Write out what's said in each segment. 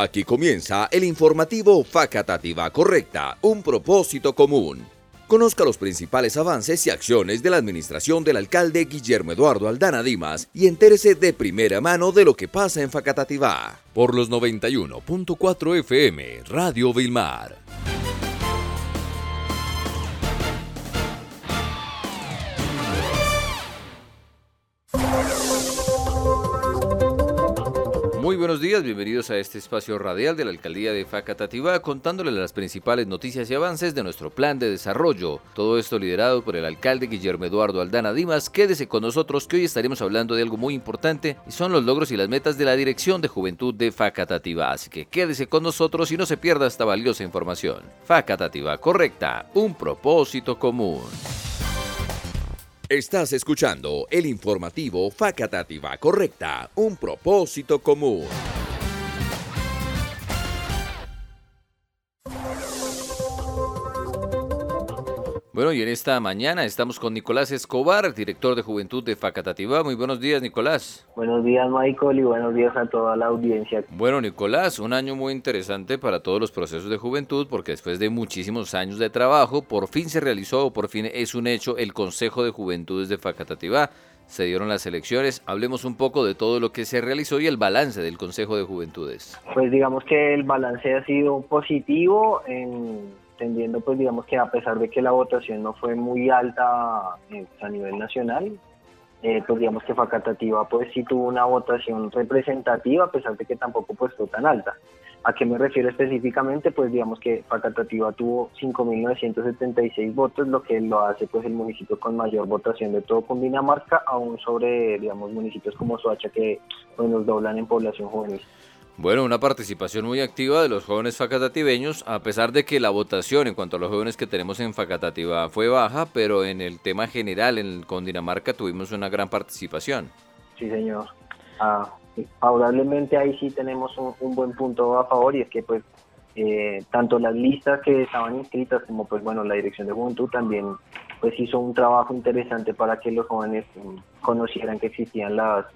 Aquí comienza el informativo Facatativa Correcta, un propósito común. Conozca los principales avances y acciones de la administración del alcalde Guillermo Eduardo Aldana Dimas y entérese de primera mano de lo que pasa en Facatativá. Por los 91.4 FM, Radio Vilmar. Muy buenos días, bienvenidos a este espacio radial de la Alcaldía de Facatativá contándole las principales noticias y avances de nuestro plan de desarrollo. Todo esto liderado por el alcalde Guillermo Eduardo Aldana Dimas. Quédese con nosotros que hoy estaremos hablando de algo muy importante y son los logros y las metas de la Dirección de Juventud de Facatativá. Así que quédese con nosotros y no se pierda esta valiosa información. Facatativá correcta, un propósito común. Estás escuchando el informativo Facatativa Correcta, un propósito común. Bueno, y en esta mañana estamos con Nicolás Escobar, director de Juventud de Facatativá. Muy buenos días, Nicolás. Buenos días, Michael, y buenos días a toda la audiencia. Bueno, Nicolás, un año muy interesante para todos los procesos de juventud, porque después de muchísimos años de trabajo, por fin se realizó, por fin es un hecho, el Consejo de Juventudes de Facatativá. Se dieron las elecciones. Hablemos un poco de todo lo que se realizó y el balance del Consejo de Juventudes. Pues digamos que el balance ha sido positivo en entendiendo pues digamos que a pesar de que la votación no fue muy alta eh, a nivel nacional, eh, pues digamos que Facatativa pues sí tuvo una votación representativa a pesar de que tampoco pues fue tan alta. ¿A qué me refiero específicamente? Pues digamos que Facatativa tuvo 5.976 votos, lo que lo hace pues el municipio con mayor votación de todo Cundinamarca, aún sobre digamos municipios como Soacha que pues, nos doblan en población juvenil. Bueno, una participación muy activa de los jóvenes facatativeños, a pesar de que la votación en cuanto a los jóvenes que tenemos en Facatativa fue baja, pero en el tema general, en Dinamarca tuvimos una gran participación. Sí, señor. Ah, favorablemente ahí sí tenemos un, buen punto a favor y es que pues eh, tanto las listas que estaban inscritas como pues bueno la dirección de juventud también pues hizo un trabajo interesante para que los jóvenes mm, conocieran que existían las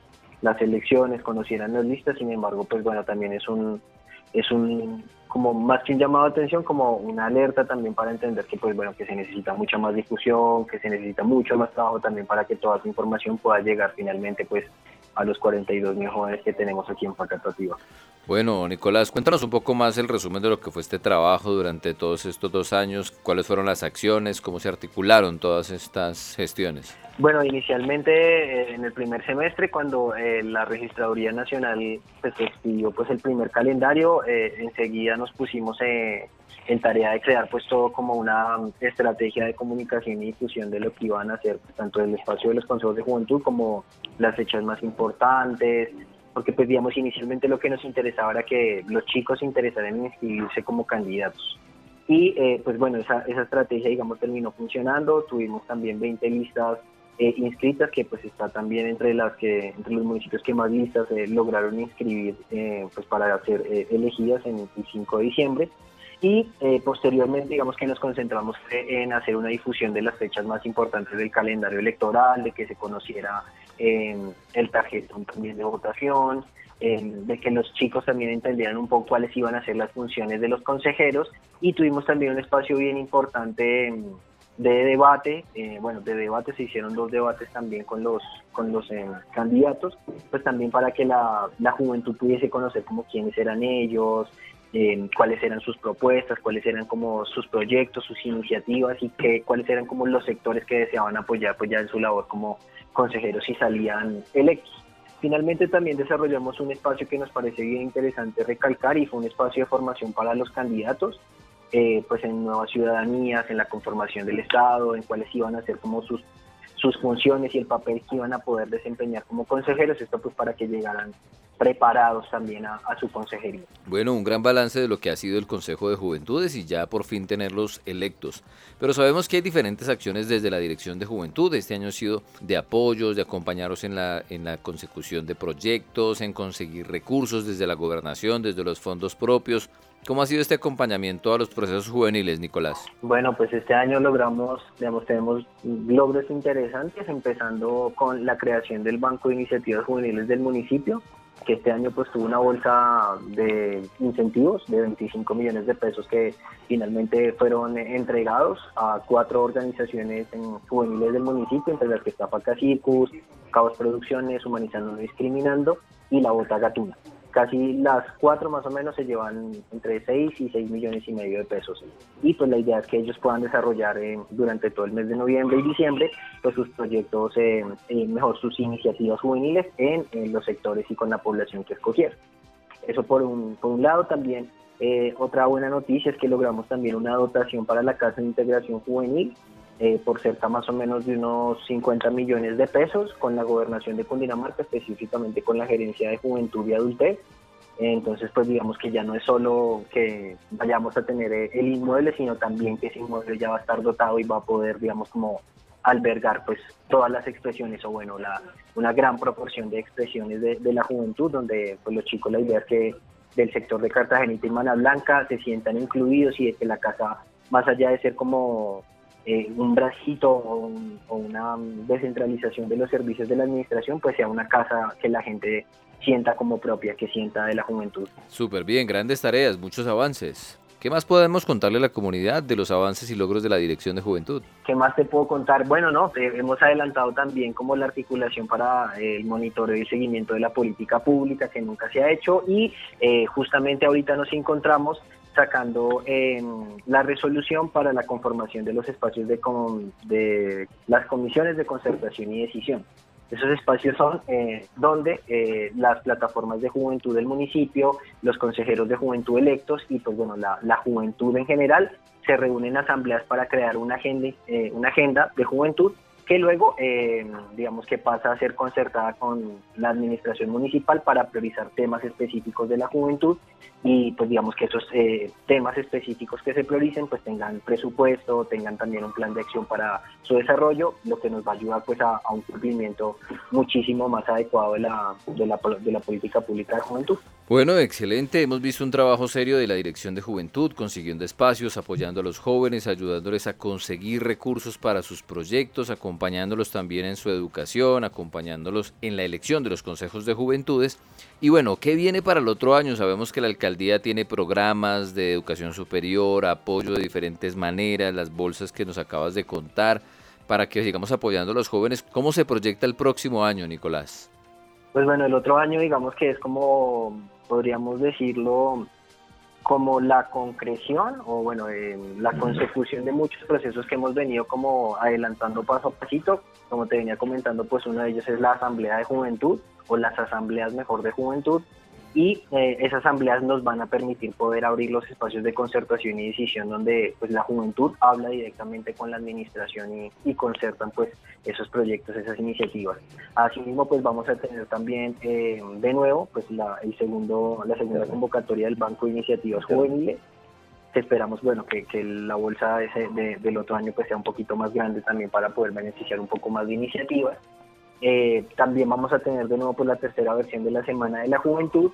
las elecciones, conocieran las listas, sin embargo, pues bueno, también es un, es un, como más que un llamado de atención, como una alerta también para entender que pues bueno, que se necesita mucha más discusión, que se necesita mucho más trabajo también para que toda esa información pueda llegar finalmente pues a los 42 mil jóvenes que tenemos aquí en Facatativa. Bueno, Nicolás, cuéntanos un poco más el resumen de lo que fue este trabajo durante todos estos dos años, cuáles fueron las acciones, cómo se articularon todas estas gestiones. Bueno, inicialmente eh, en el primer semestre, cuando eh, la Registraduría Nacional pues, expidió pues, el primer calendario, eh, enseguida nos pusimos en tarea de crear pues todo como una estrategia de comunicación y difusión de lo que iban a hacer, tanto el espacio de los consejos de juventud como las fechas más importantes, porque pues digamos inicialmente lo que nos interesaba era que los chicos se interesaran en inscribirse como candidatos. Y eh, pues bueno, esa, esa estrategia digamos terminó funcionando, tuvimos también 20 listas eh, inscritas, que pues está también entre las que entre los municipios que más listas eh, lograron inscribir pues para ser elegidas en el 5 de diciembre y posteriormente digamos que nos concentramos en hacer una difusión de las fechas más importantes del calendario electoral, de que se conociera el tarjetón también de votación, de que los chicos también entendieran un poco cuáles iban a ser las funciones de los consejeros y tuvimos también un espacio bien importante de debate, eh, bueno, de debate se hicieron dos debates también con los con los em, candidatos, pues también para que la, la juventud pudiese conocer como quiénes eran ellos, cuáles eran sus propuestas, cuáles eran como sus proyectos, sus iniciativas y que, cuáles eran como los sectores que deseaban apoyar pues ya en su labor como consejeros si salían electos. Finalmente también desarrollamos un espacio que nos parece bien interesante recalcar y fue un espacio de formación para los candidatos, eh, pues en nuevas ciudadanías, en la conformación del Estado, en cuáles iban a ser como sus sus funciones y el papel que iban a poder desempeñar como consejeros, esto pues para que llegaran preparados también a, su consejería. Bueno, un gran balance de lo que ha sido el Consejo de Juventudes y ya por fin tenerlos electos. Pero sabemos que hay diferentes acciones desde la Dirección de Juventud. Este año ha sido de apoyos, de acompañaros en la, en la consecución de proyectos, en conseguir recursos desde la gobernación, desde los fondos propios. ¿Cómo ha sido este acompañamiento a los procesos juveniles, Nicolás? Bueno, pues este año logramos, digamos, tenemos logros interesantes, empezando con la creación del Banco de Iniciativas Juveniles del municipio, que este año pues tuvo una bolsa de incentivos de 25 millones de pesos que finalmente fueron entregados a cuatro organizaciones juveniles del municipio, entre las que está Paca Circus, Cabos Producciones, Humanizando No Discriminando y La Bota Gatuna casi las cuatro más o menos se llevan entre 6 y 6 millones y medio de pesos. Y pues la idea es que ellos puedan desarrollar eh, durante todo el mes de noviembre y diciembre pues sus proyectos, eh, eh, mejor sus iniciativas juveniles en, los sectores y con la población que escogieron. Eso por un, por un lado también. otra buena noticia es que logramos también una dotación para la Casa de Integración Juvenil eh, por cerca más o menos de unos 50 millones de pesos con la gobernación de Cundinamarca, específicamente con la gerencia de juventud y adultez. Entonces, pues digamos que ya no es solo que vayamos a tener eh, el inmueble, sino también que ese inmueble ya va a estar dotado y va a poder, digamos, como albergar pues todas las expresiones o bueno, la, una gran proporción de expresiones de, de la juventud, donde pues los chicos la idea es que del sector de Cartagenita y Mana Blanca se sientan incluidos y de que la casa, más allá de ser como eh, un bracito o, una descentralización de los servicios de la administración, pues sea una casa que la gente sienta como propia, que sienta de la juventud. Súper bien, grandes tareas, muchos avances. ¿Qué más podemos contarle a la comunidad de los avances y logros de la Dirección de Juventud? ¿Qué más te puedo contar? Bueno, no, hemos adelantado también como la articulación para el monitoreo y seguimiento de la política pública que nunca se ha hecho y eh, justamente ahorita nos encontramos sacando la resolución para la conformación de los espacios de, de las comisiones de concertación y decisión. Esos espacios son eh, donde eh, las plataformas de juventud del municipio, los consejeros de juventud electos y pues bueno, la, la juventud en general se reúnen en asambleas para crear una agenda, eh, una agenda de juventud que luego, eh, digamos que pasa a ser concertada con la administración municipal para priorizar temas específicos de la juventud y pues digamos que esos eh, temas específicos que se prioricen pues tengan presupuesto, tengan también un plan de acción para su desarrollo, lo que nos va a ayudar pues a, un cumplimiento muchísimo más adecuado de la, de la, de la política pública de juventud. Bueno, excelente. Hemos visto un trabajo serio de la Dirección de Juventud, consiguiendo espacios, apoyando a los jóvenes, ayudándoles a conseguir recursos para sus proyectos, acompañándolos también en su educación, acompañándolos en la elección de los consejos de juventudes. Y bueno, ¿qué viene para el otro año? Sabemos que la alcaldía tiene programas de educación superior, apoyo de diferentes maneras, las bolsas que nos acabas de contar, para que sigamos apoyando a los jóvenes. ¿Cómo se proyecta el próximo año, Nicolás? Pues bueno, el otro año digamos que es como podríamos decirlo, como la concreción o bueno, eh, la consecución de muchos procesos que hemos venido como adelantando paso a pasito. Como te venía comentando, pues uno de ellos es la Asamblea de Juventud o las asambleas mejor de juventud, y eh, esas asambleas nos van a permitir poder abrir los espacios de concertación y decisión donde pues la juventud habla directamente con la administración y, y concertan pues esos proyectos, esas iniciativas. Asimismo pues vamos a tener también eh, de nuevo pues la, el segundo, la segunda convocatoria del Banco de Iniciativas Juveniles. Esperamos bueno que, que la bolsa ese de, del otro año pues sea un poquito más grande también para poder beneficiar un poco más de iniciativas. Eh, también vamos a tener de nuevo pues, la tercera versión de la Semana de la Juventud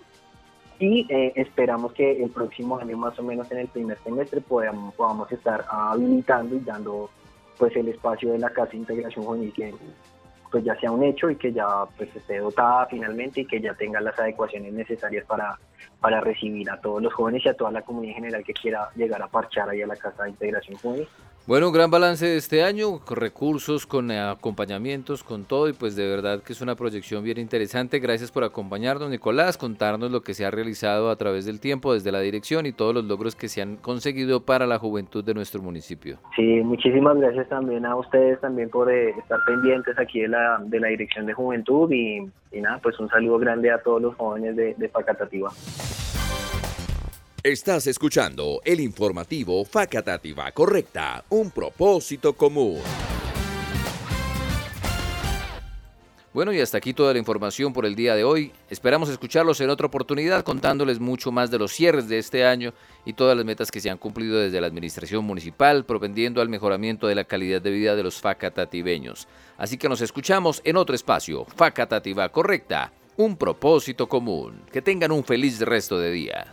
y eh, esperamos que el próximo año, más o menos en el primer semestre, podamos, podamos estar habilitando y dando pues el espacio de la Casa de Integración Juvenil que pues ya sea un hecho y que ya pues esté dotada finalmente y que ya tenga las adecuaciones necesarias para, para recibir a todos los jóvenes y a toda la comunidad en general que quiera llegar a parchar ahí a la Casa de Integración Juvenil. Bueno, un gran balance de este año, con recursos, con acompañamientos, con todo, y pues de verdad que es una proyección bien interesante. Gracias por acompañarnos, Nicolás, contarnos lo que se ha realizado a través del tiempo desde la dirección y todos los logros que se han conseguido para la juventud de nuestro municipio. Sí, muchísimas gracias también a ustedes también por eh, estar pendientes aquí de la, de la Dirección de Juventud y, nada, pues un saludo grande a todos los jóvenes de, de Pacatativa. Estás escuchando el informativo Facatativa Correcta, un propósito común. Bueno, y hasta aquí toda la información por el día de hoy. Esperamos escucharlos en otra oportunidad contándoles mucho más de los cierres de este año y todas las metas que se han cumplido desde la administración municipal, propendiendo al mejoramiento de la calidad de vida de los facatativeños. Así que nos escuchamos en otro espacio, Facatativa Correcta, un propósito común. Que tengan un feliz resto de día.